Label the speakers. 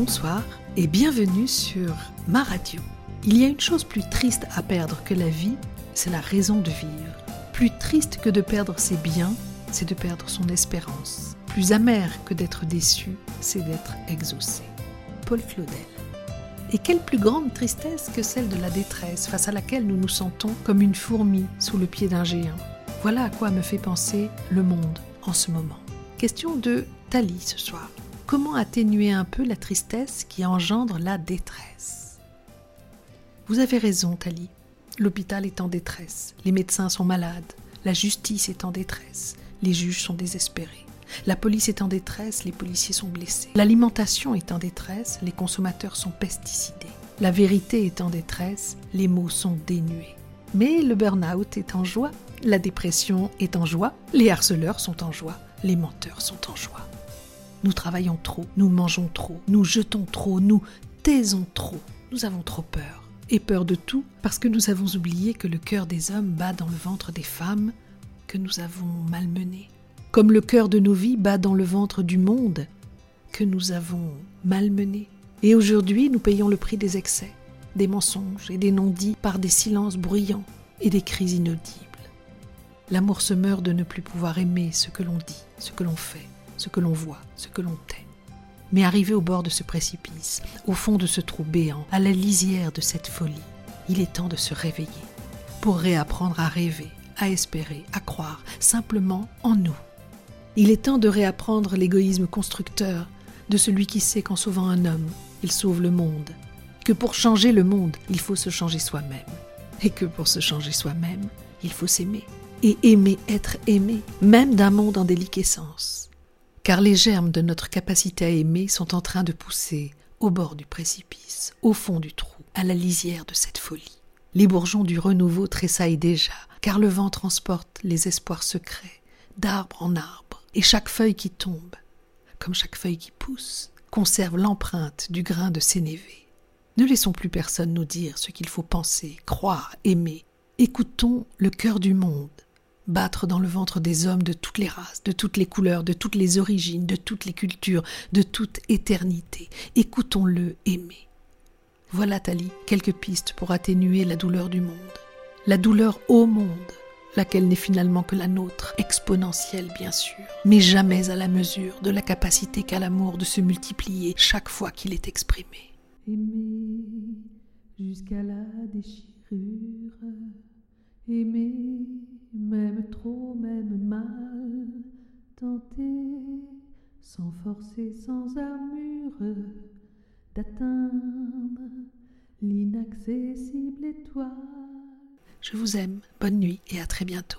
Speaker 1: bonsoir et bienvenue sur ma radio. Il y a une chose plus triste à perdre que la vie, c'est la raison de vivre. Plus triste que de perdre ses biens, c'est de perdre son espérance. Plus amer que d'être déçu, c'est d'être exaucé. Paul Claudel. Et quelle plus grande tristesse que celle de la détresse face à laquelle nous nous sentons comme une fourmi sous le pied d'un géant. Voilà à quoi me fait penser le monde en ce moment. Question de Tali ce soir. Comment atténuer un peu la tristesse qui engendre la détresse? Vous avez raison, Tali. L'hôpital est en détresse, les médecins sont malades, la justice est en détresse, les juges sont désespérés. La police est en détresse, les policiers sont blessés. L'alimentation est en détresse, les consommateurs sont pesticidés. La vérité est en détresse, les mots sont dénués. Mais le burn-out est en joie, la dépression est en joie, les harceleurs sont en joie, les menteurs sont en joie. Nous travaillons trop, nous mangeons trop, nous jetons trop, nous taisons trop, nous avons trop peur. Et peur de tout parce que nous avons oublié que le cœur des hommes bat dans le ventre des femmes que nous avons malmenées. Comme le cœur de nos vies bat dans le ventre du monde que nous avons malmené. Et aujourd'hui, nous payons le prix des excès, des mensonges et des non-dits par des silences bruyants et des cris inaudibles. L'amour se meurt de ne plus pouvoir aimer ce que l'on dit, ce que l'on fait, ce que l'on voit, ce que l'on tait. Mais arrivé au bord de ce précipice, au fond de ce trou béant, à la lisière de cette folie, il est temps de se réveiller pour réapprendre à rêver, à espérer, à croire, simplement en nous. Il est temps de réapprendre l'égoïsme constructeur de celui qui sait qu'en sauvant un homme, il sauve le monde, que pour changer le monde, il faut se changer soi-même, et que pour se changer soi-même, il faut s'aimer et aimer être aimé, même d'un monde en déliquescence. Car les germes de notre capacité à aimer sont en train de pousser au bord du précipice, au fond du trou, à la lisière de cette folie. Les bourgeons du renouveau tressaillent déjà, car le vent transporte les espoirs secrets, d'arbre en arbre, et chaque feuille qui tombe, comme chaque feuille qui pousse, conserve l'empreinte du grain de sénévé. Ne laissons plus personne nous dire ce qu'il faut penser, croire, aimer. Écoutons le cœur du monde, battre dans le ventre des hommes de toutes les races, de toutes les couleurs, de toutes les origines, de toutes les cultures, de toute éternité. Écoutons-le aimer. Voilà, Tali, quelques pistes pour atténuer la douleur du monde. La douleur au monde, laquelle n'est finalement que la nôtre, exponentielle bien sûr, mais jamais à la mesure de la capacité qu'a l'amour de se multiplier chaque fois qu'il est exprimé.
Speaker 2: Aimer jusqu'à la déchirure, aimer tenter sans forcer, sans armure, d'atteindre l'inaccessible étoile.
Speaker 1: Je vous aime, bonne nuit et à très bientôt.